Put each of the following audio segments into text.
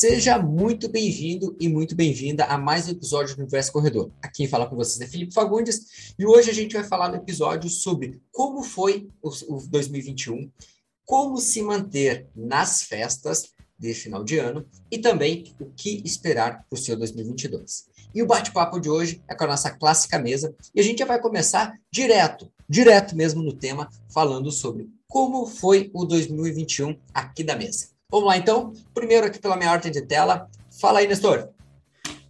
Seja muito bem-vindo e muito bem-vinda a mais um episódio do Universo Corredor. Aqui quem fala com vocês é Felipe Fagundes e hoje a gente vai falar no episódio sobre como foi o, o 2021, como se manter nas festas de final de ano e também o que esperar para o seu 2022. E o bate-papo de hoje é com a nossa clássica mesa e a gente já vai começar direto, direto mesmo no tema, falando sobre como foi o 2021 aqui da mesa. Vamos lá então, primeiro aqui pela minha ordem de tela. Fala aí, Nestor.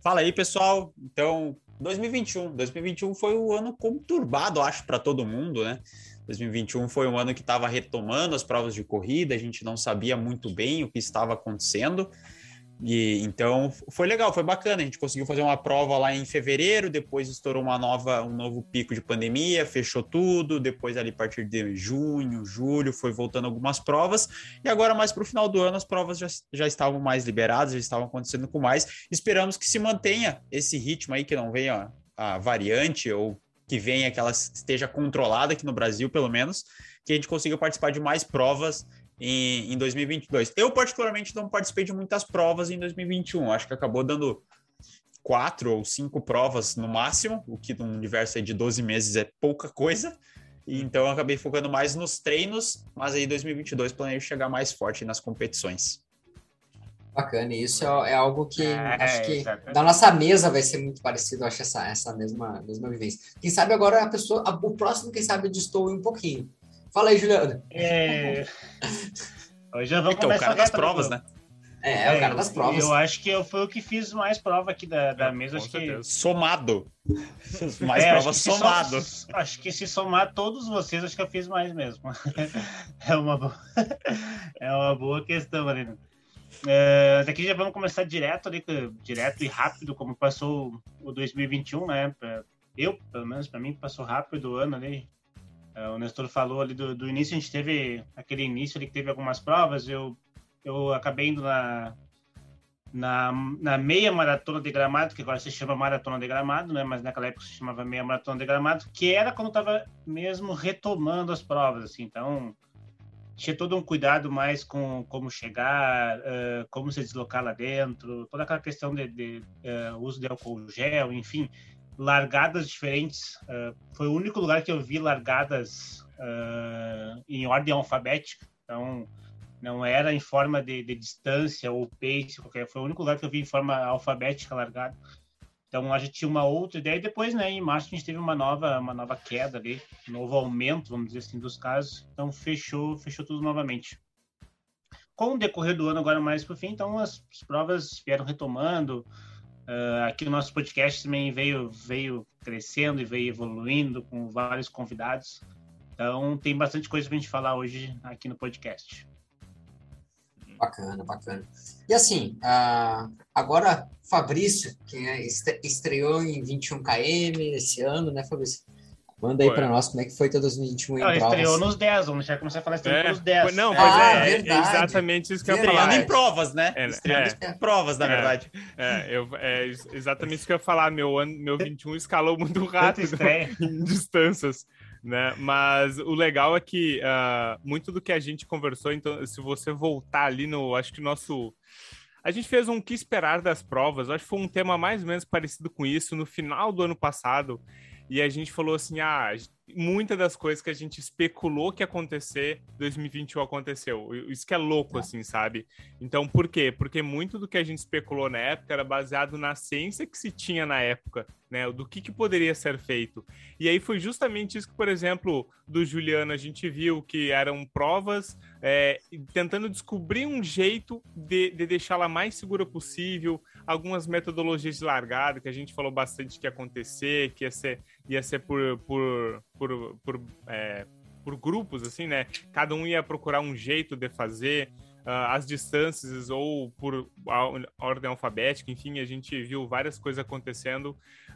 Fala aí, pessoal. Então, 2021. 2021 foi um ano conturbado, acho, para todo mundo, né? 2021 foi um ano que estava retomando as provas de corrida, a gente não sabia muito bem o que estava acontecendo. E então foi legal, foi bacana. A gente conseguiu fazer uma prova lá em fevereiro, depois estourou uma nova, um novo pico de pandemia, fechou tudo. Depois, ali a partir de junho, julho, foi voltando algumas provas. E agora, mais para o final do ano, as provas já, já estavam mais liberadas, já estavam acontecendo com mais. Esperamos que se mantenha esse ritmo aí, que não venha a variante ou que venha que ela esteja controlada aqui no Brasil, pelo menos, que a gente consiga participar de mais provas em, em 2022. Eu, particularmente, não participei de muitas provas em 2021. Acho que acabou dando quatro ou cinco provas no máximo, o que num universo de 12 meses é pouca coisa. Então eu acabei focando mais nos treinos, mas aí 2022 planejo chegar mais forte nas competições. Bacana, isso é, é algo que é, acho que exatamente. da nossa mesa vai ser muito parecido, acho essa essa mesma mesma vivência. Quem sabe agora a pessoa, a, o próximo quem sabe distou um pouquinho. Fala aí, Juliano. É... Hoje eu vou então, o cara das provas, né? É, é, o cara das provas. Eu acho que eu fui o que fiz mais prova aqui da, da é, mesa. Acho que... Somado. mais é, provas somado. So, acho que se somar todos vocês, acho que eu fiz mais mesmo. é, uma boa... é uma boa questão, Marina. É, daqui já vamos começar direto ali, direto e rápido, como passou o 2021, né? Eu, pelo menos, para mim, passou rápido o ano ali. É, o Nestor falou ali do, do, início, a gente teve aquele início ali que teve algumas provas. Eu, eu acabei indo na, na, na meia maratona de gramado, que agora se chama maratona de gramado, né? Mas naquela época se chamava meia maratona de gramado, que era quando estava mesmo retomando as provas, assim. Então, tinha todo um cuidado mais com como chegar, uh, como se deslocar lá dentro, toda aquela questão de, de uh, uso de álcool gel, enfim largadas diferentes. Uh, foi o único lugar que eu vi largadas uh, em ordem alfabética. Então, não era em forma de, de, distância ou pace, qualquer. Foi o único lugar que eu vi em forma alfabética largada. Então, a gente tinha uma outra ideia. E depois, né, em março, a gente teve uma nova, uma nova queda ali, um novo aumento, vamos dizer assim, dos casos. Então, fechou, fechou tudo novamente. Com o decorrer do ano, agora mais para o fim, então as, as provas vieram retomando. Uh, aqui o nosso podcast também veio, veio crescendo e veio evoluindo com vários convidados. Então tem bastante coisa para a gente falar hoje aqui no podcast. Bacana, bacana. E assim, uh, agora Fabrício, que é, estreou em 21 km esse ano, né, Fabrício? Manda aí para nós como é que foi todo 2021 em não, provas. estreou nos 10, vamos já começar a falar estreou é. nos 10. Não, pois ah, é, é, exatamente isso que verdade. eu ia falar. em provas, né? É, estreando é, em provas, na é, verdade. É, eu, é exatamente isso que eu ia falar. Meu, ano, meu 21 escalou muito rápido em distâncias. Né? Mas o legal é que uh, muito do que a gente conversou, então, se você voltar ali no, acho que nosso a gente fez um que esperar das provas, acho que foi um tema mais ou menos parecido com isso no final do ano passado. E a gente falou assim: ah, muitas das coisas que a gente especulou que ia acontecer, 2021 aconteceu. Isso que é louco, é. assim, sabe? Então, por quê? Porque muito do que a gente especulou na época era baseado na ciência que se tinha na época, né? Do que, que poderia ser feito. E aí foi justamente isso que, por exemplo, do Juliano, a gente viu que eram provas é, tentando descobrir um jeito de, de deixá-la mais segura possível, algumas metodologias de largada que a gente falou bastante que ia acontecer, que ia ser, ia ser por, por, por, por, é, por grupos, assim, né? Cada um ia procurar um jeito de fazer. Uh, as distâncias ou por ordem alfabética, enfim, a gente viu várias coisas acontecendo.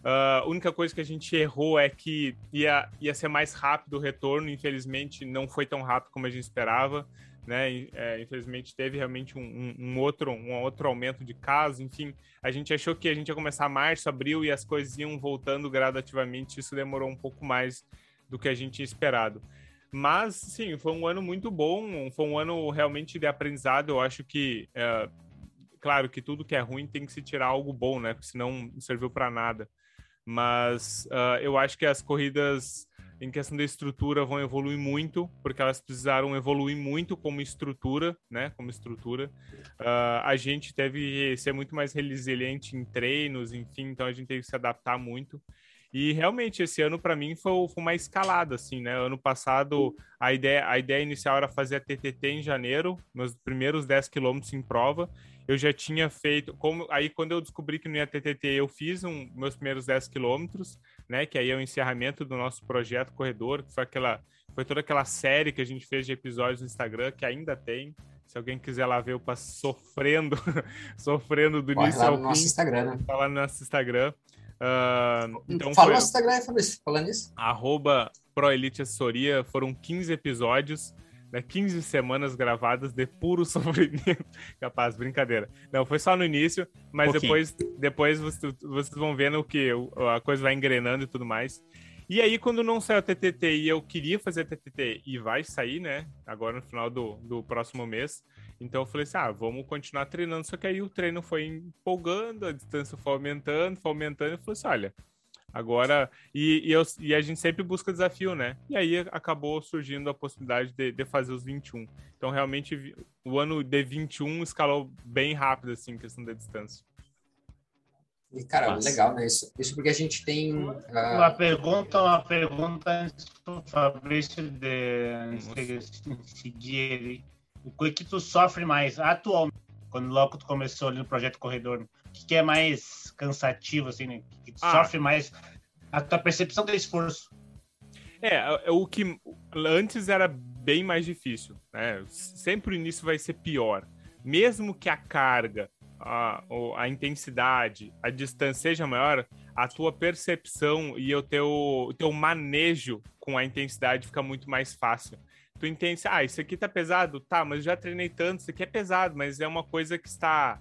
Uh, a única coisa que a gente errou é que ia, ia ser mais rápido o retorno, infelizmente não foi tão rápido como a gente esperava né? É, infelizmente teve realmente um, um, outro, um outro aumento de casos, enfim, a gente achou que a gente ia começar março, abril e as coisas iam voltando gradativamente, isso demorou um pouco mais do que a gente tinha esperado. Mas, sim, foi um ano muito bom, foi um ano realmente de aprendizado, eu acho que é, claro que tudo que é ruim tem que se tirar algo bom, né? Porque senão não serviu para nada. Mas uh, eu acho que as corridas em questão da estrutura vão evoluir muito, porque elas precisaram evoluir muito como estrutura, né? Como estrutura. Uh, a gente teve ser muito mais resiliente em treinos, enfim, então a gente teve que se adaptar muito. E realmente esse ano para mim foi, foi, uma escalada assim, né? Ano passado a ideia a ideia inicial era fazer a TTT em janeiro, meus primeiros 10 quilômetros em prova. Eu já tinha feito, como aí quando eu descobri que não ia TTT, eu fiz um, meus primeiros 10 quilômetros, né? Que aí é o encerramento do nosso projeto Corredor, que foi aquela foi toda aquela série que a gente fez de episódios no Instagram que ainda tem. Se alguém quiser lá ver, eu passo sofrendo, sofrendo do Corre início ao fim. Nosso Instagram, né? Lá no nosso Instagram. Uh, então Fala foi... nosso Instagram, Fabrício, falando isso. Arroba ProElite Assessoria, foram 15 episódios, né, 15 semanas gravadas de puro sofrimento. Capaz, brincadeira. Não, foi só no início, mas depois, depois vocês, vocês vão vendo que a coisa vai engrenando e tudo mais. E aí, quando não saiu a TTT e eu queria fazer a TTT e vai sair, né? Agora no final do, do próximo mês, então eu falei assim: ah, vamos continuar treinando. Só que aí o treino foi empolgando, a distância foi aumentando, foi aumentando. E eu falei assim: olha, agora. E, e, eu, e a gente sempre busca desafio, né? E aí acabou surgindo a possibilidade de, de fazer os 21. Então realmente o ano de 21 escalou bem rápido, assim, questão da distância. E, cara, Nossa. legal, né? Isso, isso porque a gente tem. Uh... Uma pergunta, uma pergunta antes do Fabrício de, de seguir ele o que tu sofre mais atualmente, quando logo tu começou ali no projeto Corredor? Que, é mais cansativo, assim, né? Que ah. sofre mais? A tua percepção do esforço. É, é, o que antes era bem mais difícil, né? Sempre o início vai ser pior. Mesmo que a carga, a, a intensidade, a distância seja maior, a tua percepção e o teu, o teu manejo com a intensidade fica muito mais fácil tu entende, ah, isso aqui tá pesado, tá, mas eu já treinei tanto, isso aqui é pesado, mas é uma coisa que está.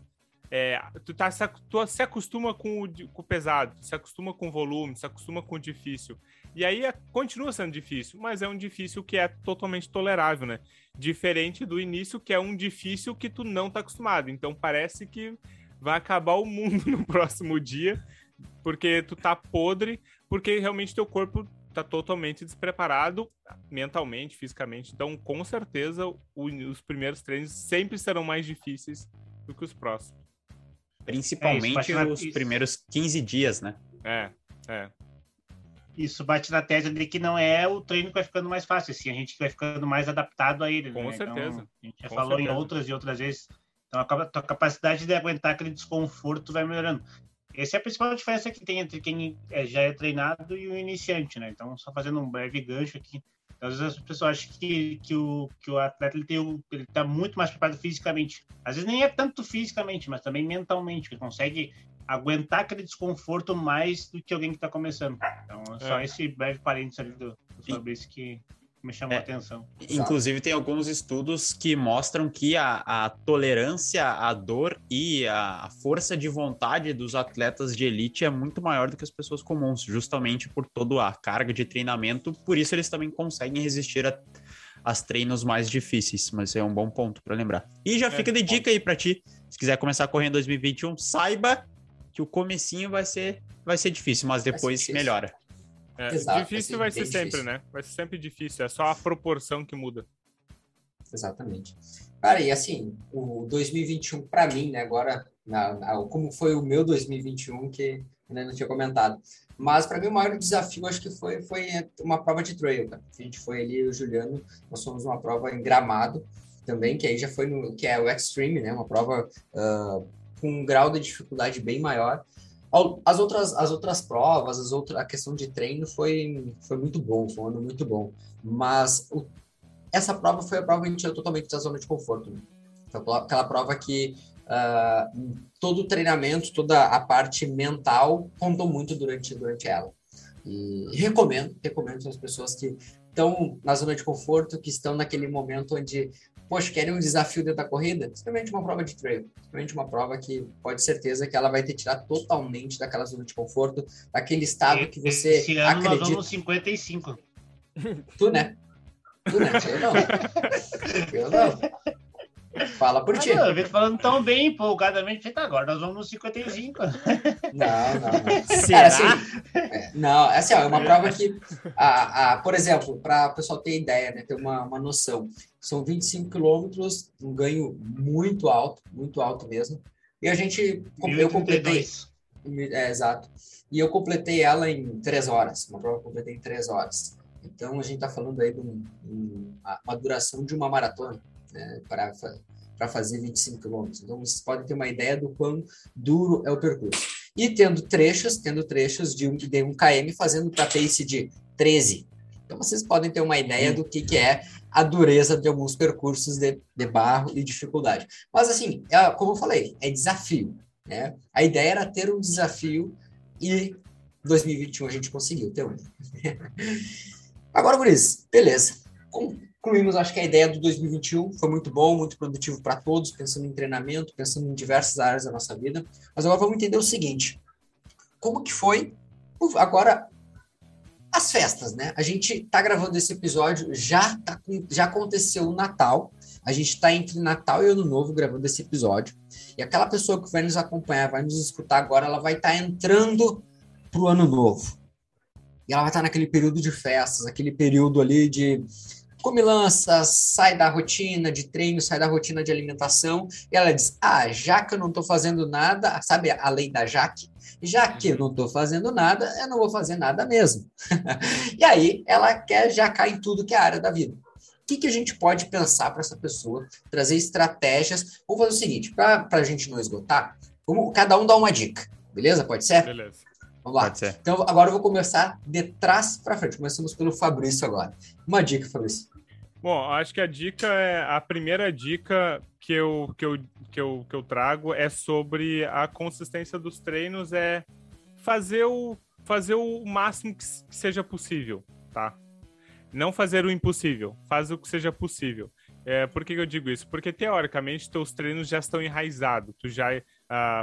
É, tu, tá, tu se acostuma com o, com o pesado, se acostuma com o volume, se acostuma com o difícil. E aí é, continua sendo difícil, mas é um difícil que é totalmente tolerável, né? Diferente do início, que é um difícil que tu não tá acostumado. Então parece que vai acabar o mundo no próximo dia, porque tu tá podre, porque realmente teu corpo tá totalmente despreparado mentalmente, fisicamente. Então, com certeza, o, os primeiros treinos sempre serão mais difíceis do que os próximos. Principalmente é, os primeiros 15 dias, né? É, é. Isso bate na tese de que não é o treino que vai ficando mais fácil, assim, a gente vai ficando mais adaptado a ele. Com né? certeza. Então, a gente já com falou certeza. em outras e outras vezes. Então, a tua capacidade de aguentar aquele desconforto vai melhorando. Essa é a principal diferença que tem entre quem é, já é treinado e o iniciante, né? Então, só fazendo um breve gancho aqui. Às vezes as pessoas acham que, que, o, que o atleta ele, tem o, ele tá muito mais preparado fisicamente. Às vezes nem é tanto fisicamente, mas também mentalmente. Ele consegue aguentar aquele desconforto mais do que alguém que está começando. Então, é só é. esse breve parênteses ali do, do Fabrício que, me chamou é, a atenção. Inclusive, tem alguns estudos que mostram que a, a tolerância à dor e a, a, força de vontade dos atletas de elite é muito maior do que as pessoas comuns, justamente por toda a carga de treinamento. Por isso, eles também conseguem resistir a, às treinos mais difíceis. Mas é um bom ponto para lembrar. E já é, fica de dica aí para ti. Se quiser começar a correr em 2021, saiba que o comecinho vai ser, vai ser difícil, mas depois melhora. É, Exato, difícil vai ser, vai ser sempre, difícil. né? Vai ser sempre difícil, é só a proporção que muda. Exatamente. Cara, e assim, o 2021 para mim, né, agora, na, na, como foi o meu 2021, que ainda não tinha comentado. Mas para mim o maior desafio acho que foi, foi uma prova de trail, cara. A gente foi ali, o Juliano, nós fomos uma prova em gramado também, que aí já foi no, que é o Extreme, né, uma prova uh, com um grau de dificuldade bem maior. As outras, as outras provas, as outras, a questão de treino foi, foi muito bom, foi um ano muito bom. Mas o, essa prova foi a prova que a totalmente da zona de conforto. Né? aquela prova que uh, todo o treinamento, toda a parte mental contou muito durante, durante ela. E recomendo, recomendo as pessoas que estão na zona de conforto, que estão naquele momento onde poxa, querem um desafio dentro da corrida? Simplesmente uma prova de trail. Simplesmente uma prova que pode certeza que ela vai te tirar totalmente daquela zona de conforto, daquele estado que você Esse ano acredita. Nós vamos 55. Tu, né? Tu, né? Eu não. Eu não. Fala por ti. eu vi falando tão bem empolgadamente, feito agora, nós vamos no 55. Não, não, não. Será? Assim, é, não, assim, ó, é uma prova que, a, a, por exemplo, para o pessoal ter ideia, né, ter uma, uma noção, são 25 quilômetros, um ganho muito alto, muito alto mesmo. E a gente, eu completei. É, exato. E eu completei ela em três horas. Uma prova que eu completei em três horas. Então a gente está falando aí de um, um, uma duração de uma maratona né, para para fazer 25 quilômetros. Então vocês podem ter uma ideia do quão duro é o percurso. E tendo trechos, tendo trechos de um, de um km fazendo para pace de 13. Então vocês podem ter uma ideia do que, que é a dureza de alguns percursos de, de barro e dificuldade. Mas assim, é, como eu falei, é desafio. Né? A ideia era ter um desafio e 2021 a gente conseguiu ter um. Agora, Guris, beleza. Concluímos, acho que a ideia do 2021 foi muito bom, muito produtivo para todos, pensando em treinamento, pensando em diversas áreas da nossa vida. Mas agora vamos entender o seguinte: como que foi agora as festas, né? A gente está gravando esse episódio, já, tá, já aconteceu o Natal, a gente está entre Natal e Ano Novo gravando esse episódio. E aquela pessoa que vai nos acompanhar, vai nos escutar agora, ela vai estar tá entrando para o Ano Novo. E ela vai estar tá naquele período de festas, aquele período ali de comilança, sai da rotina de treino, sai da rotina de alimentação. E ela diz: Ah, já que eu não estou fazendo nada, sabe a lei da Jaque? Já que eu não estou fazendo nada, eu não vou fazer nada mesmo. e aí ela quer já cair em tudo que é a área da vida. O que, que a gente pode pensar para essa pessoa, trazer estratégias? Vamos fazer o seguinte, para a gente não esgotar, vamos, cada um dá uma dica, beleza? Pode ser? Beleza. Vamos lá. Então, agora eu vou começar de trás para frente. Começamos pelo Fabrício agora. Uma dica, Fabrício. Bom, acho que a dica é a primeira dica que eu, que eu, que eu, que eu trago é sobre a consistência dos treinos é fazer o fazer o máximo que seja possível, tá? Não fazer o impossível, faz o que seja possível. É, por que eu digo isso? Porque teoricamente teus treinos já estão enraizados. Tu já uh,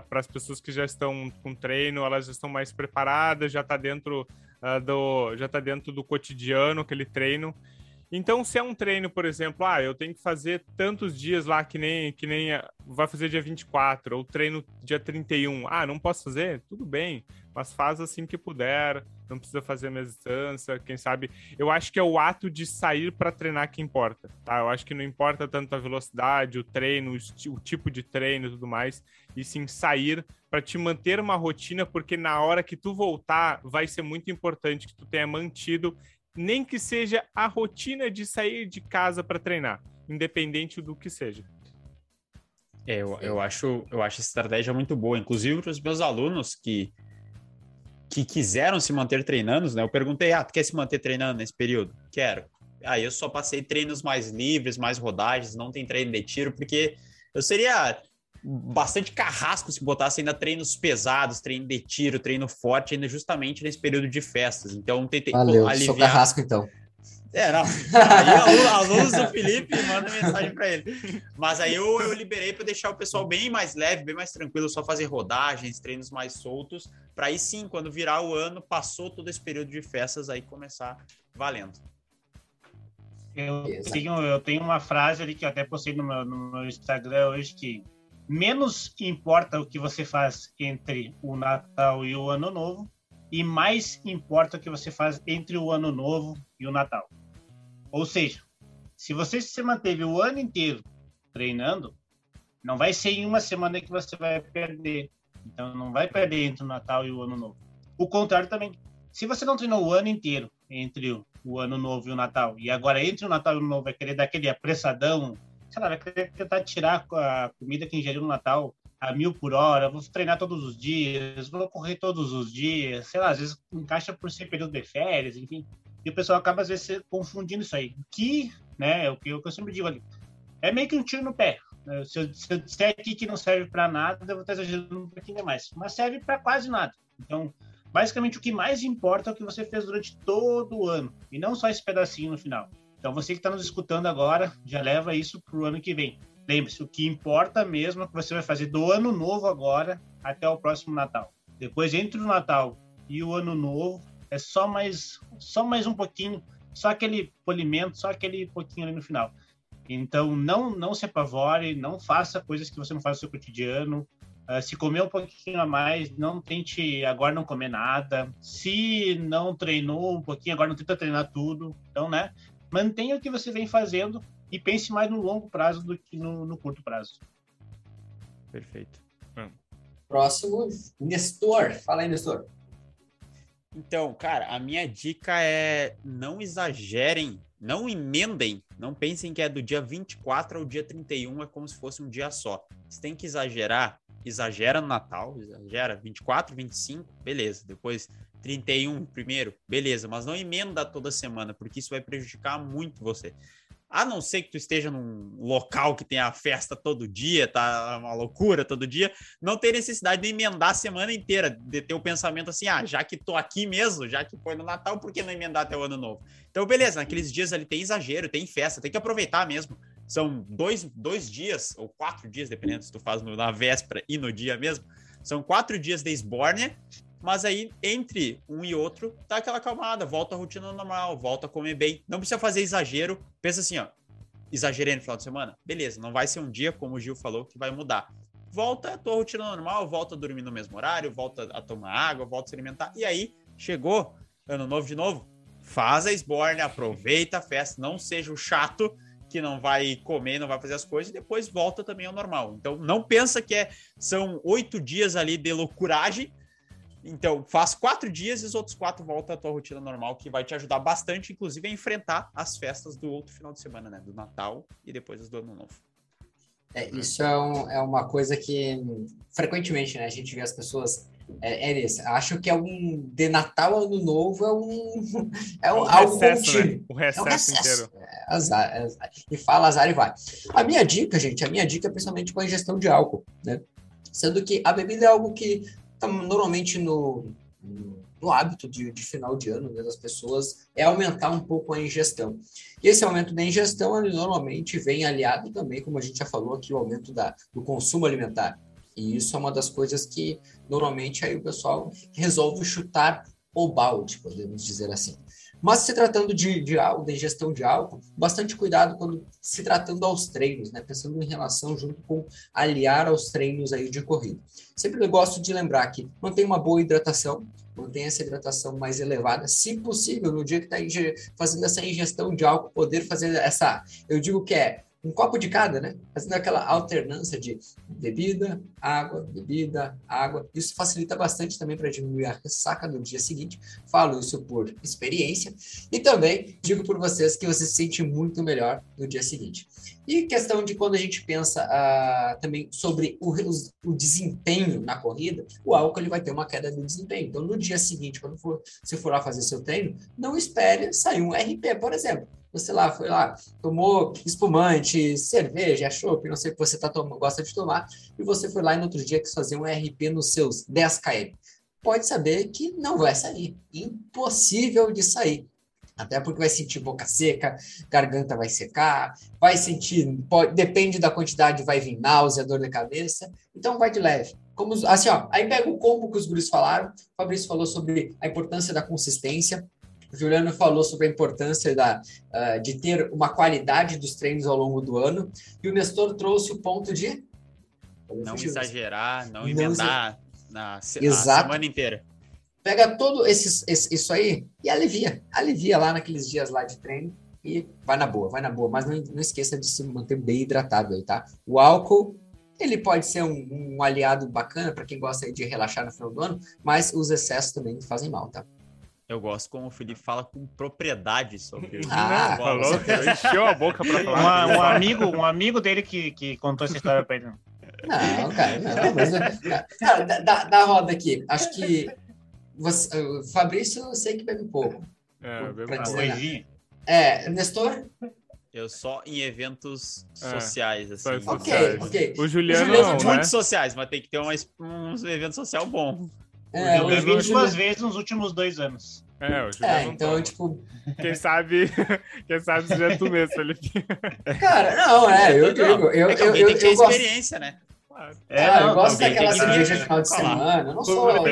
para as pessoas que já estão com treino, elas já estão mais preparadas, já está dentro uh, do já tá dentro do cotidiano aquele treino. Então, se é um treino, por exemplo, ah, eu tenho que fazer tantos dias lá que nem que nem vai fazer dia 24, ou treino dia 31. Ah, não posso fazer? Tudo bem, mas faz assim que puder, não precisa fazer a minha distância, quem sabe. Eu acho que é o ato de sair para treinar que importa, tá? Eu acho que não importa tanto a velocidade, o treino, o tipo de treino e tudo mais, e sim sair para te manter uma rotina, porque na hora que tu voltar, vai ser muito importante que tu tenha mantido nem que seja a rotina de sair de casa para treinar, independente do que seja. É, eu, eu, acho, eu acho essa estratégia muito boa, inclusive para os meus alunos que, que quiseram se manter treinando, né? Eu perguntei, ah, tu quer se manter treinando nesse período? Quero. Aí eu só passei treinos mais livres, mais rodagens, não tem treino de tiro, porque eu seria bastante carrasco se botasse ainda treinos pesados, treino de tiro, treino forte, ainda justamente nesse período de festas. Então, tentei Valeu, aliviar. Sou carrasco, então. É, não. Aí alunos do Felipe manda mensagem para ele. Mas aí eu, eu liberei para deixar o pessoal bem mais leve, bem mais tranquilo, só fazer rodagens, treinos mais soltos, para aí sim, quando virar o ano, passou todo esse período de festas, aí começar valendo. Eu tenho, eu tenho uma frase ali que eu até postei no meu, no meu Instagram hoje que menos importa o que você faz entre o Natal e o Ano Novo, e mais importa o que você faz entre o Ano Novo e o Natal. Ou seja, se você se manteve o ano inteiro treinando, não vai ser em uma semana que você vai perder. Então, não vai perder entre o Natal e o Ano Novo. O contrário também. Se você não treinou o ano inteiro entre o Ano Novo e o Natal, e agora entre o Natal e o Ano Novo vai querer dar aquele apressadão, sei lá, vai tentar tirar a comida que ingeriu no Natal a mil por hora, vou treinar todos os dias, vou correr todos os dias, sei lá, às vezes encaixa por ser período de férias, enfim. E o pessoal acaba, às vezes, confundindo isso aí. Que, né, é o que, eu sempre digo ali, é meio que um tiro no pé. Se eu, se eu disser aqui que não serve para nada, eu vou estar exagerando um pouquinho mais. Mas serve para quase nada. Então, basicamente, o que mais importa é o que você fez durante todo o ano. E não só esse pedacinho no final. Então, você que está nos escutando agora, já leva isso para o ano que vem. Lembre-se, o que importa mesmo é que você vai fazer do ano novo agora até o próximo Natal. Depois, entre o Natal e o ano novo, é só mais, só mais um pouquinho, só aquele polimento, só aquele pouquinho ali no final. Então, não, não se apavore, não faça coisas que você não faz no seu cotidiano. Uh, se comer um pouquinho a mais, não tente agora não comer nada. Se não treinou um pouquinho, agora não tenta treinar tudo. Então, né? Mantenha o que você vem fazendo e pense mais no longo prazo do que no, no curto prazo. Perfeito. Hum. Próximo, Nestor. Fala aí, Nestor. Então, cara, a minha dica é não exagerem, não emendem, não pensem que é do dia 24 ao dia 31, é como se fosse um dia só. Você tem que exagerar, exagera no Natal, exagera 24, 25, beleza. Depois 31 primeiro, beleza, mas não emenda toda semana, porque isso vai prejudicar muito você. A não ser que tu esteja num local que tem a festa todo dia, tá uma loucura todo dia, não tem necessidade de emendar a semana inteira, de ter o pensamento assim, ah, já que tô aqui mesmo, já que foi no Natal, por que não emendar até o Ano Novo? Então, beleza, naqueles dias ali tem exagero, tem festa, tem que aproveitar mesmo. São dois, dois dias, ou quatro dias, dependendo se tu faz na véspera e no dia mesmo, são quatro dias de esbórnia mas aí, entre um e outro, tá aquela calmada, volta à rotina normal, volta a comer bem. Não precisa fazer exagero. Pensa assim, ó. Exagerei no final de semana? Beleza, não vai ser um dia, como o Gil falou, que vai mudar. Volta a tua rotina normal, volta a dormir no mesmo horário, volta a tomar água, volta a se alimentar. E aí, chegou, ano novo de novo, faz a esborne, aproveita a festa, não seja o chato que não vai comer, não vai fazer as coisas, e depois volta também ao normal. Então, não pensa que é, são oito dias ali de loucuragem, então, faz quatro dias e os outros quatro volta à tua rotina normal, que vai te ajudar bastante, inclusive, a enfrentar as festas do outro final de semana, né? Do Natal e depois do Ano Novo. É, isso é, um, é uma coisa que frequentemente né, a gente vê as pessoas. É, é isso. Acho que é um. De Natal ao Ano Novo é um. É, um, é algo recesso, Né? O recesso, é um recesso inteiro. É, azar, é azar. E fala azar e vai. A minha dica, gente, a minha dica é principalmente com a ingestão de álcool, né? Sendo que a bebida é algo que Tá normalmente no, no hábito de, de, final de ano né, das pessoas é aumentar um pouco a ingestão. E esse aumento da ingestão, ele normalmente vem aliado também, como a gente já falou aqui, o aumento da, do consumo alimentar. E isso é uma das coisas que normalmente aí o pessoal resolve chutar o balde, podemos dizer assim. Mas se tratando de, de, de ingestão de álcool, bastante cuidado quando se tratando aos treinos, né? Pensando em relação junto com aliar aos treinos aí de corrida. Sempre gosto de lembrar que mantenha uma boa hidratação, mantenha essa hidratação mais elevada, se possível, no dia que está fazendo essa ingestão de álcool, poder fazer essa, eu digo que é um copo de cada, né? Fazendo aquela alternância de bebida, água, bebida, água. Isso facilita bastante também para diminuir a ressaca do dia seguinte. Falo isso por experiência e também digo por vocês que você se sente muito melhor no dia seguinte. E questão de quando a gente pensa uh, também sobre o, o, desempenho na corrida, o álcool ele vai ter uma queda de desempenho. Então, no dia seguinte, quando for, você for lá fazer seu treino, não espere sair um RP, por exemplo você lá foi lá, tomou espumante, cerveja, chopp, não sei o que você tá tomando, gosta de tomar, e você foi lá e no outro dia quis fazer um RP nos seus 10 km. Pode saber que não vai sair. Impossível de sair. Até porque vai sentir boca seca, garganta vai secar, vai sentir, pode, depende da quantidade, vai vir náusea, dor de cabeça. Então vai de leve. Como, assim, ó, aí pega o combo que os guris falaram. O Fabrício falou sobre a importância da consistência. O Juliano falou sobre a importância da, uh, de ter uma qualidade dos treinos ao longo do ano. E o Nestor trouxe o ponto de. Não exagerar, não emendar na, Exato. semana inteira. Pega todo esse, isso aí e alivia. Alivia lá naqueles dias lá de treino e vai na boa, vai na boa. Mas não, não esqueça de se manter bem hidratado aí, tá? O álcool ele pode ser um, um aliado bacana para quem gosta de relaxar no final do ano, mas os excessos também fazem mal, tá? Eu gosto como o Felipe fala com propriedade sobre isso. Ah, falou, encheu a boca pra falar. Uma, um, amigo, um amigo dele que, que contou essa história pra ele. Não, cara, não. Mas, cara, da, da roda aqui, acho que você, Fabrício, eu sei que bebe pouco. É, bebe né? É, Nestor? Eu só em eventos é, sociais, assim. Ok, sociais. ok. O Juliano, o Juliano não, muito né? sociais, mas tem que ter um, um evento social bom. É, eu bebi duas vezes nos últimos dois anos. É, o é então, tipo. Quem sabe, quem sabe seja tu mesmo, Felipe. Cara, não, é, eu digo. Eu, eu, é eu, eu, que ter experiência, né? É, ah, eu gosto daquela cerveja final de semana. Eu não sou.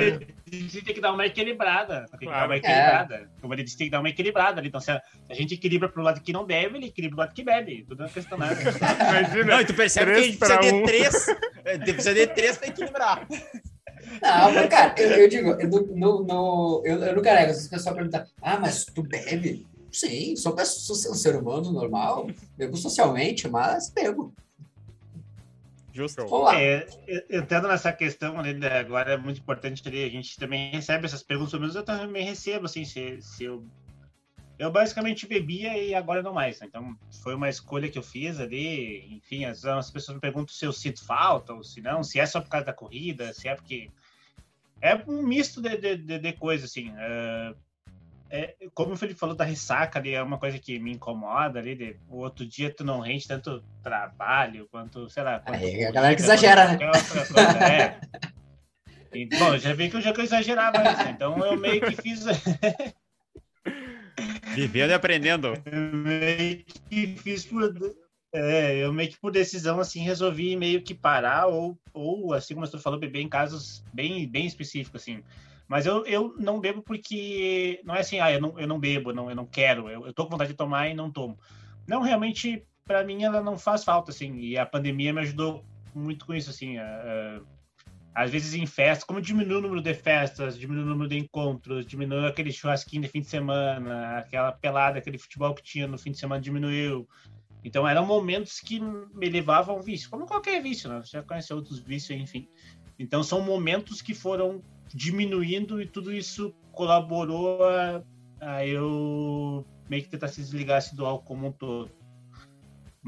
disse, tem que dar uma equilibrada. Tem que claro. dar uma equilibrada. Como ele disse, tem que dar uma equilibrada ali. Então, se a, a gente equilibra pro lado que não bebe, ele equilibra pro lado que bebe. Tudo é questão nada. Imagina. Não, e tu percebe que a gente precisa um. de três. É, precisa de três pra equilibrar. Não, mas, cara, eu, eu digo, eu, no, no, eu, eu não carrego. Se o pessoal perguntar, ah, mas tu bebe? Sim, sou, sou um ser humano normal, bebo socialmente, mas bebo. Justo. É, entrando nessa questão ali, né, agora é muito importante ali, a gente também recebe essas perguntas, pelo menos eu também recebo, assim, se, se eu... Eu basicamente bebia e agora não mais, né? Então, foi uma escolha que eu fiz ali, enfim, as, as pessoas me perguntam se eu sinto falta ou se não, se é só por causa da corrida, se é porque... É um misto de, de, de, de coisas, assim. Uh, é, como o Felipe falou da ressaca ali, é uma coisa que me incomoda ali. De, o outro dia tu não rende tanto trabalho quanto, sei lá. Quanto Aí, a galera que exagera, né? É. E, bom, já vi que eu já exagerava isso, então eu meio que fiz. Vivendo e aprendendo. Eu meio que fiz por. É, eu meio que por decisão assim resolvi meio que parar ou, ou assim como você falou, beber em casos bem, bem específicos assim. Mas eu, eu não bebo porque não é assim, ah, eu não, eu não bebo, não, eu não quero, eu, eu tô com vontade de tomar e não tomo. Não, realmente, para mim ela não faz falta, assim, e a pandemia me ajudou muito com isso, assim, às vezes em festas, como diminui o número de festas, diminui o número de encontros, diminui aquele churrasquinho de fim de semana, aquela pelada, aquele futebol que tinha no fim de semana diminuiu. Então eram momentos que me levavam ao vício, como qualquer vício, né? Você já conhece outros vícios, enfim. Então são momentos que foram diminuindo e tudo isso colaborou a, a eu meio que tentar se desligar do álcool como um todo.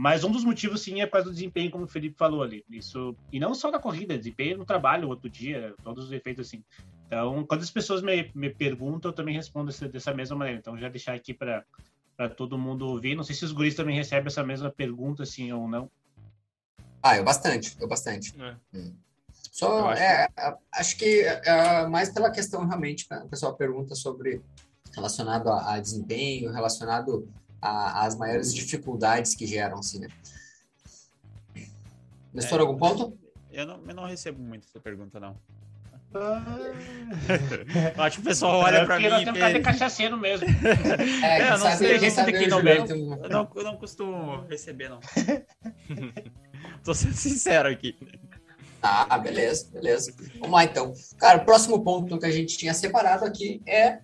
Mas um dos motivos, sim, é por causa do desempenho, como o Felipe falou ali. Isso, e não só na corrida, desempenho no trabalho, outro dia, todos os efeitos assim. Então, quando as pessoas me, me perguntam, eu também respondo dessa, dessa mesma maneira. Então, já deixar aqui para todo mundo ouvir. Não sei se os guris também recebem essa mesma pergunta, assim, ou não. Ah, eu bastante, eu bastante. É. Hum. Só, acho, é, que... acho que é, mais pela questão realmente, o pessoal pergunta sobre relacionado a, a desempenho, relacionado às maiores dificuldades que geram, assim, né? Nestor, é, algum ponto? Eu não, eu não recebo muito essa pergunta, não. Acho que o pessoal olha é para mim. Nós temos que cachaceiro mesmo. É, é eu não sei, gente aqui não, eu não, eu não costumo receber, não. Tô sendo sincero aqui. Tá, beleza, beleza. Vamos lá então. Cara, o próximo ponto que a gente tinha separado aqui é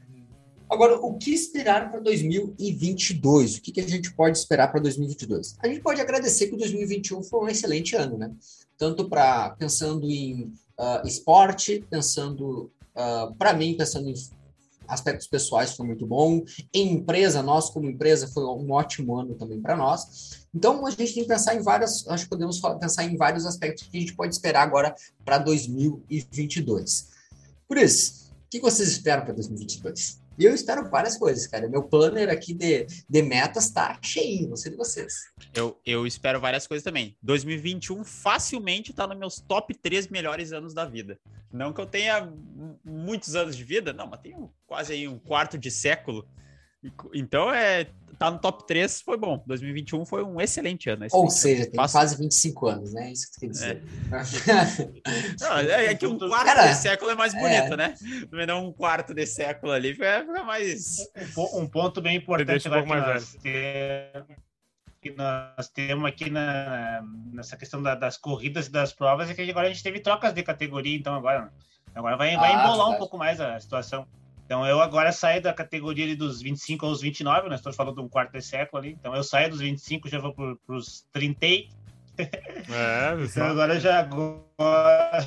agora o que esperar para 2022? O que, que a gente pode esperar para 2022? A gente pode agradecer que o 2021 foi um excelente ano, né? Tanto para pensando em uh, esporte, pensando uh, ah, para mim, pensando em aspectos pessoais foi muito bom. Em empresa, nós como empresa, foi um ótimo ano também para nós. Então, a gente tem que pensar em várias, acho que podemos pensar em vários aspectos que a gente pode esperar agora para 2022. Por isso, o que vocês esperam para 2022? E eu espero várias coisas, cara. Meu planner aqui de, de metas tá cheio, não sei de vocês. Eu, eu espero várias coisas também. 2021 facilmente tá nos meus top 3 melhores anos da vida. Não que eu tenha muitos anos de vida, não, mas tenho quase aí um quarto de século. Então, é, tá no top 3 foi bom. 2021 foi um excelente ano. Ou seja, tem quase 25 anos, né? Isso que tu quer dizer. É, não, é, é que um quarto Cara, de século é mais bonito, é. né? Não um quarto de século ali fica mais. Um ponto bem importante lá que, nós que nós temos aqui na, nessa questão da, das corridas e das provas é que agora a gente teve trocas de categoria, então agora, agora vai, vai ah, embolar um pouco mais a situação. Então eu agora saio da categoria dos 25 aos 29, nós estamos falando de um quarto de século ali. Então eu saio dos 25 já vou para os 30. É, então agora já agora,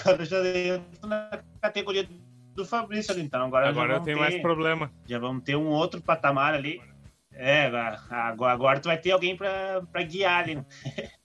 agora já entro na categoria do Fabrício ali. Então agora, agora eu tenho ter, mais problema. Já vamos ter um outro patamar ali. É, agora, agora tu vai ter alguém para guiar ali. Né?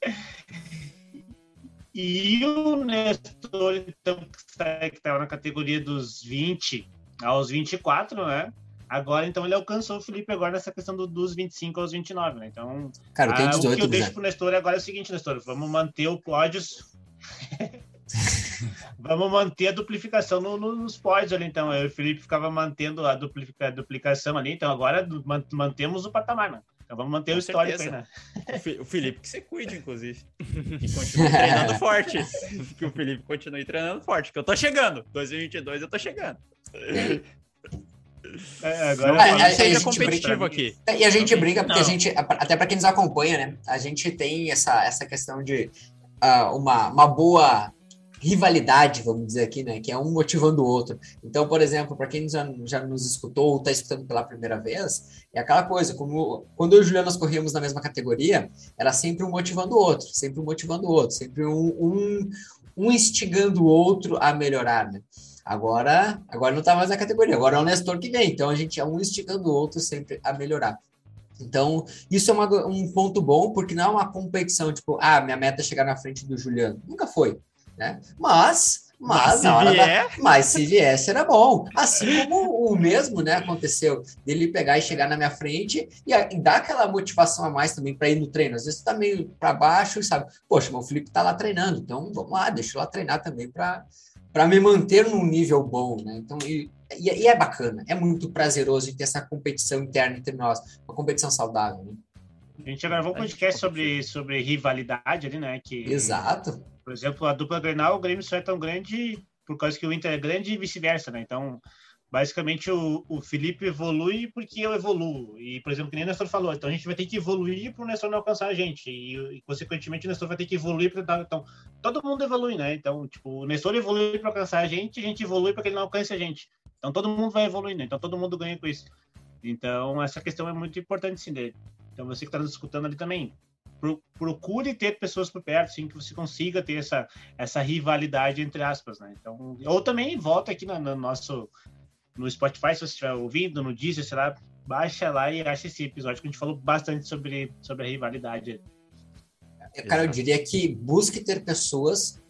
e o Nestor, então, que estava na categoria dos 20, aos 24, né? Agora, então, ele alcançou o Felipe agora nessa questão do, dos 25 aos 29, né? Então, Cara, tem 18, o que eu deixo pro Nestor agora é o seguinte, Nestor, vamos manter o pódios... vamos manter a duplicação no, no, nos pódios ali, então. Eu e o Felipe ficava mantendo a, duplica, a duplicação ali, então agora mantemos o patamar, né? Então vamos manter Com o histórico aí, né? O Felipe que você cuide, inclusive. E continue treinando forte. Que o Felipe continue treinando forte, que eu tô chegando. 2022 eu tô chegando. É, agora é, a, a, seja competitivo aqui. E a gente brinca porque Não. a gente, até para quem nos acompanha, né? A gente tem essa, essa questão de uh, uma, uma boa rivalidade, vamos dizer aqui, né? Que é um motivando o outro. Então, por exemplo, para quem já, já nos escutou ou está escutando pela primeira vez, é aquela coisa, como quando eu e o Juliano nós corríamos na mesma categoria, era sempre um motivando o outro, sempre um motivando o outro, sempre um, um, um instigando o outro a melhorar, né? Agora, agora não está mais na categoria, agora é o Nestor que vem, então a gente é um instigando o outro sempre a melhorar. Então, isso é uma, um ponto bom, porque não é uma competição, tipo, ah, minha meta é chegar na frente do Juliano. Nunca foi né? Mas, mas, mas se vier... Da... mas se vier, será bom. Assim como o mesmo, né, aconteceu dele pegar e chegar na minha frente e, e dar aquela motivação a mais também para ir no treino. Às vezes tá meio para baixo e sabe, poxa, o Felipe tá lá treinando, então vamos lá, deixa eu lá treinar também para para me manter num nível bom, né? Então, e, e, é bacana, é muito prazeroso ter essa competição interna entre nós, uma competição saudável. Né? A gente gravou um podcast sobre, sobre rivalidade ali, né? Que, Exato por exemplo, a dupla Grenal, o Grêmio só é tão grande por causa que o Inter é grande e vice-versa, né? Então, basicamente, o, o Felipe evolui porque eu evoluo. E, por exemplo, que nem o Nestor falou, então a gente vai ter que evoluir para o Nestor não alcançar a gente. E, e, consequentemente, o Nestor vai ter que evoluir para dar. Então, todo mundo evolui, né? Então, tipo, o Nestor evolui para alcançar a gente, a gente evolui para que ele não alcance a gente. Então, todo mundo vai evoluindo, então todo mundo ganha com isso. Então, essa questão é muito importante, sim, dele. Então, você que está nos escutando ali também, procure ter pessoas por perto, sim, que você consiga ter essa, essa rivalidade entre aspas, né? Então, ou também volta aqui no nosso no Spotify, se você estiver ouvindo, no Deezer, sei lá, baixa lá e acha esse episódio que a gente falou bastante sobre, sobre a rivalidade. Cara, eu diria que busque ter pessoas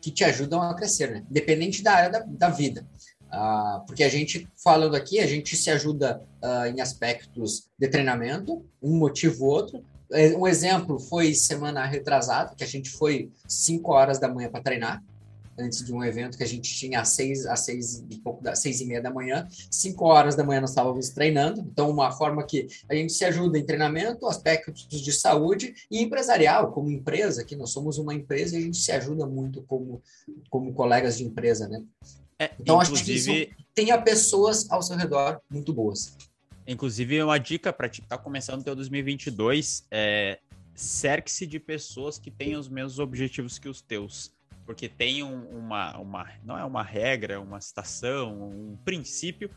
que te ajudam a crescer, né? Independente da área da, da vida. Uh, porque a gente, falando aqui, a gente se ajuda uh, em aspectos de treinamento, um motivo ou outro, é, um exemplo foi semana retrasada, que a gente foi 5 horas da manhã para treinar, antes de um evento que a gente tinha às seis, às seis e pouco da seis e meia da manhã, cinco horas da manhã nós estávamos treinando, então uma forma que a gente se ajuda em treinamento, aspectos de saúde e empresarial, como empresa, que nós somos uma empresa e a gente se ajuda muito como, como colegas de empresa, né? É, então acho que isso tenha pessoas ao seu redor muito boas. Inclusive, uma dica para ti que tá começando o teu 2022 é cerque-se de pessoas que tenham os mesmos objetivos que os teus. Porque tem um, uma, uma. Não é uma regra, uma citação, um princípio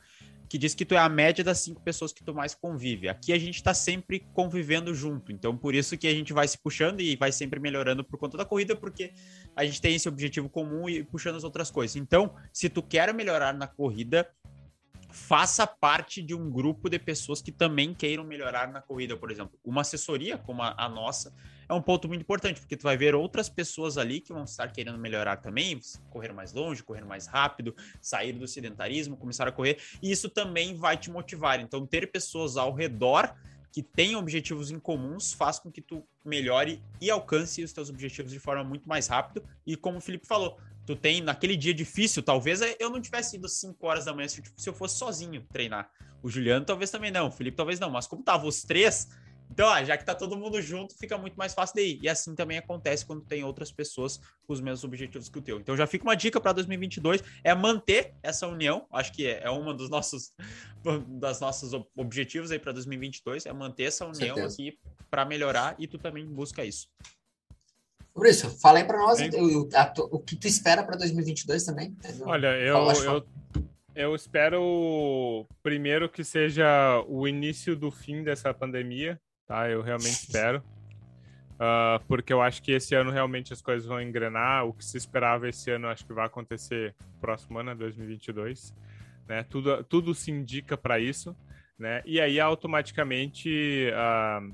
que diz que tu é a média das cinco pessoas que tu mais convive. Aqui a gente está sempre convivendo junto, então por isso que a gente vai se puxando e vai sempre melhorando por conta da corrida, porque a gente tem esse objetivo comum e puxando as outras coisas. Então, se tu quer melhorar na corrida, faça parte de um grupo de pessoas que também queiram melhorar na corrida, por exemplo. Uma assessoria como a, a, nossa é um ponto muito importante, porque tu vai ver outras pessoas ali que vão estar querendo melhorar também, correr mais longe, correr mais rápido, sair do sedentarismo, começar a correr, e isso também vai te motivar. Então, ter pessoas ao redor que tenham objetivos em comuns faz com que tu melhore e alcance os teus objetivos de forma muito mais rápido. E como o Felipe falou, tu tem naquele dia difícil, talvez eu não tivesse ido 5 horas da manhã se, se eu fosse sozinho treinar. O Juliano talvez também não, o Felipe talvez não, mas como tava os três, então, ah, já que tá todo mundo junto, fica muito mais fácil de ir. E assim também acontece quando tem outras pessoas com os mesmos objetivos que o teu. Então, já fica uma dica para 2022 é manter essa união. Acho que é, é uma dos nossos das nossos objetivos aí para 2022 é manter essa união aqui para melhorar e tu também busca isso. Por isso, fala aí para nós o, a, o, que tu espera para 2022 também. Olha, eu, eu, eu espero primeiro que seja o início do fim dessa pandemia, tá? Eu realmente espero. Uh, porque eu acho que esse ano realmente as coisas vão engrenar. O que se esperava esse ano, acho que vai acontecer próximo ano, 2022. Né? Tudo, tudo se indica para isso. Né? E aí, automaticamente, uh,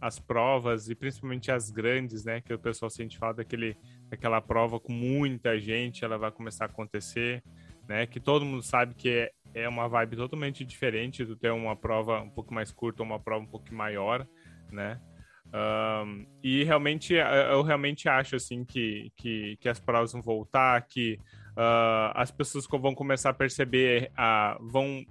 as provas, e principalmente as grandes, né? Que o pessoal sente falta daquele, daquela prova com muita gente, ela vai começar a acontecer, né? Que todo mundo sabe que é, é uma vibe totalmente diferente do ter uma prova um pouco mais curta uma prova um pouco maior, né? Um, e realmente, eu realmente acho, assim, que, que, que as provas vão voltar, que uh, as pessoas vão começar a perceber, uh, vão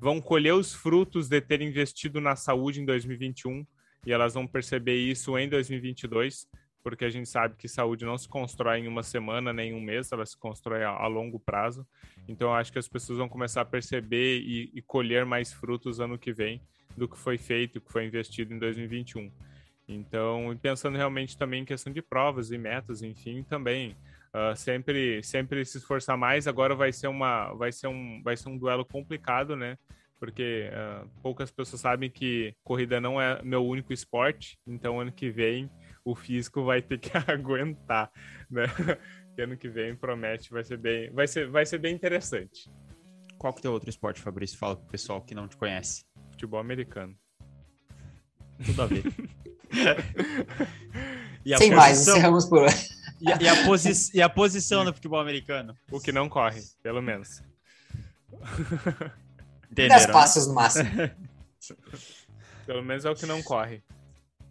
vão colher os frutos de ter investido na saúde em 2021 e elas vão perceber isso em 2022, porque a gente sabe que saúde não se constrói em uma semana nem em um mês, ela se constrói a, a longo prazo. Então, eu acho que as pessoas vão começar a perceber e, e colher mais frutos ano que vem do que foi feito, que foi investido em 2021. Então, pensando realmente também em questão de provas e metas, enfim, também uh, sempre sempre se esforçar mais. Agora vai ser uma vai ser um vai ser um duelo complicado, né? Porque uh, poucas pessoas sabem que corrida não é meu único esporte. Então, ano que vem o físico vai ter que aguentar, né? que ano que vem promete vai ser bem vai ser vai ser bem interessante. Qual que é o outro esporte, Fabrício? Fala pro pessoal que não te conhece. Futebol americano. Tudo a ver. e a Sem posição... mais, encerramos por hoje. E a, e, a posi... e a posição no futebol americano? O que não corre, pelo menos. Entenderam, 10 passos no máximo. pelo menos é o que não corre.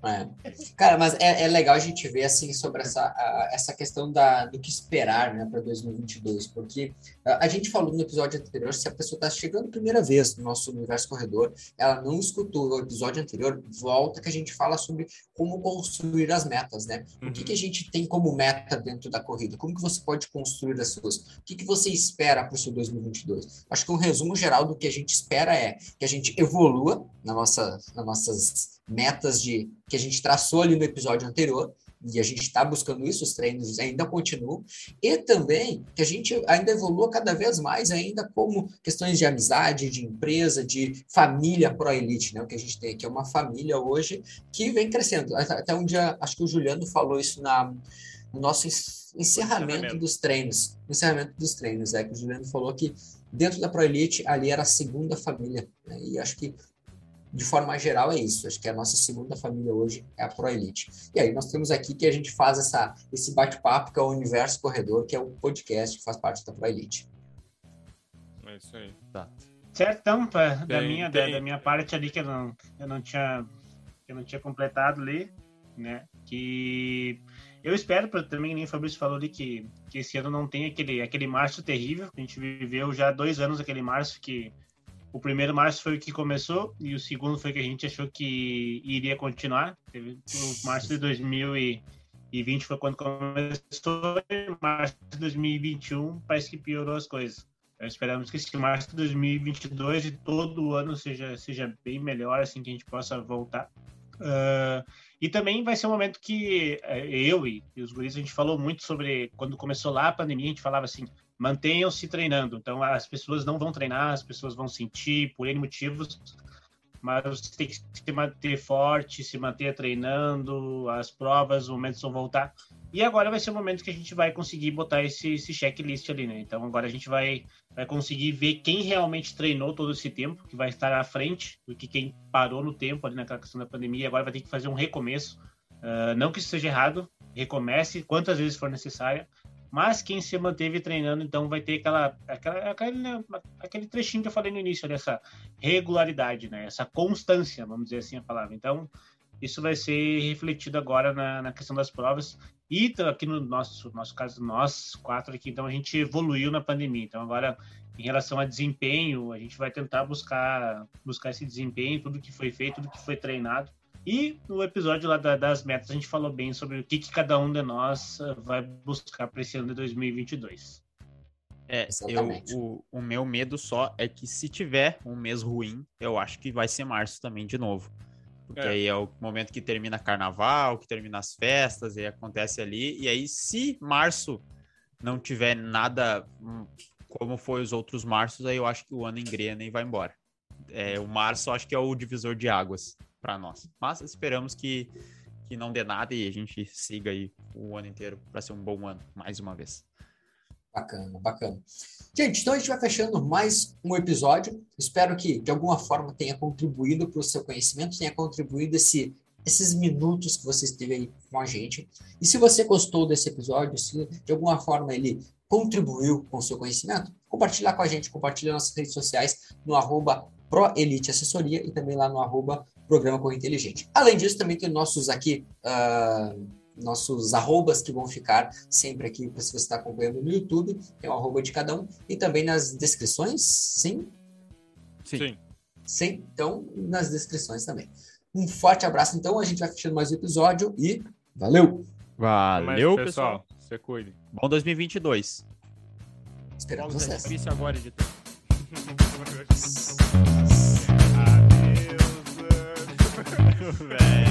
É. Cara, mas é, é, legal a gente ver assim sobre essa, a, essa questão da, do que esperar né, para 2022, porque a, a, gente falou no episódio anterior, se a pessoa está chegando primeira vez no nosso universo corredor, ela não escutou o episódio anterior, volta que a gente fala sobre como construir as metas, né? Uhum. O que, que a gente tem como meta dentro da corrida? Como que você pode construir as suas? O que, que você espera para o seu 2022? Acho que um resumo geral do que a gente espera é que a gente evolua na nossa, nas nossas metas de que a gente traçou ali no episódio anterior, e a gente está buscando isso, os treinos ainda continuam, e também que a gente ainda evolua cada vez mais ainda como questões de amizade, de empresa, de família pro-elite, né? O que a gente tem aqui é uma família hoje que vem crescendo. Até um dia, acho que o Juliano falou isso na, no nosso encerramento, encerramento. dos treinos. Encerramento dos treinos, é que o Juliano falou que dentro da pro-elite ali era a segunda família, né? E acho que de forma geral, é isso. Acho que a nossa segunda família hoje é a ProElite. E aí nós temos aqui que a gente faz essa, esse bate-papo, que é o Universo Corredor, que é o podcast que faz parte da ProElite. É isso aí. Tá. Certo, então, pra, da, minha, Da, da, minha parte ali que eu não, eu não tinha que eu não tinha completado ali, né? Que eu espero, também nem o Fabrício falou ali, que, que esse ano não tem aquele, aquele março terrível. A gente viveu já dois anos aquele março que o primeiro março foi o que começou e o segundo foi que a gente achou que iria continuar. Teve, o março de 2020 foi quando começou, e março de 2021 parece que piorou as coisas. Então, esperamos que esse março de 2022 e todo o ano seja, seja bem melhor, assim que a gente possa voltar. Uh, e também vai ser um momento que uh, eu e os guris, a gente falou muito sobre, quando começou lá a pandemia, a gente falava assim, mantenham-se treinando. Então, as pessoas não vão treinar, as pessoas vão sentir por N motivos, mas você tem que se manter forte, se manter treinando, as provas, os momentos vão voltar. E agora vai ser o momento que a gente vai conseguir botar esse, esse checklist ali, né? Então, agora a gente vai, vai conseguir ver quem realmente treinou todo esse tempo, que vai estar à frente do que quem parou no tempo ali naquela questão da pandemia. Agora vai ter que fazer um recomeço. Uh, não que isso seja errado, recomece quantas vezes for necessário, mas quem se manteve treinando, então, vai ter aquela, aquela aquele, né, aquele trechinho que eu falei no início, dessa regularidade, né? Essa constância, vamos dizer assim a palavra. Então, isso vai ser refletido agora na, na questão das provas. E aqui no nosso, nosso caso, nós quatro aqui, então, a gente evoluiu na pandemia. Então, agora, em relação a desempenho, a gente vai tentar buscar, buscar esse desempenho, tudo que foi feito, tudo que foi treinado e no episódio lá da, das metas, a gente falou bem sobre o que, que cada um de nós eh, vai buscar para esse ano de 2022. É, eu, o, o meu medo só é que se tiver um mês ruim, eu acho que vai ser março também de novo. Porque é. aí é o momento que termina carnaval, que termina as festas, e acontece ali. E aí, se março não tiver nada hum, como foi os outros marços, aí eu acho que o ano engrena e vai embora. É, o março acho que é o divisor de águas para nós. Mas esperamos que, que não dê nada e a gente siga aí o ano inteiro para ser um bom ano, mais uma vez. Bacana, bacana. Gente, então a gente vai fechando mais um episódio. Espero que de alguma forma tenha contribuído para o seu conhecimento, tenha contribuído esse, esses minutos que você esteve aí com a gente. E se você gostou desse episódio, se de alguma forma ele contribuiu com o seu conhecimento, compartilha com a gente, compartilha nas redes sociais no arroba Assessoria e também lá no arroba Programa Corre Inteligente. Além disso, também tem nossos aqui, uh, nossos arrobas que vão ficar sempre aqui, se você está acompanhando no YouTube, tem o arroba de cada um, e também nas descrições, sim? Sim. Sim. Sim. Então, nas descrições também. Um forte abraço, então. A gente vai fechando mais um episódio e valeu! Valeu, mais, pessoal. pessoal. Você cuide. Bom 2022. Esperamos vocês. É difícil agora, Bye.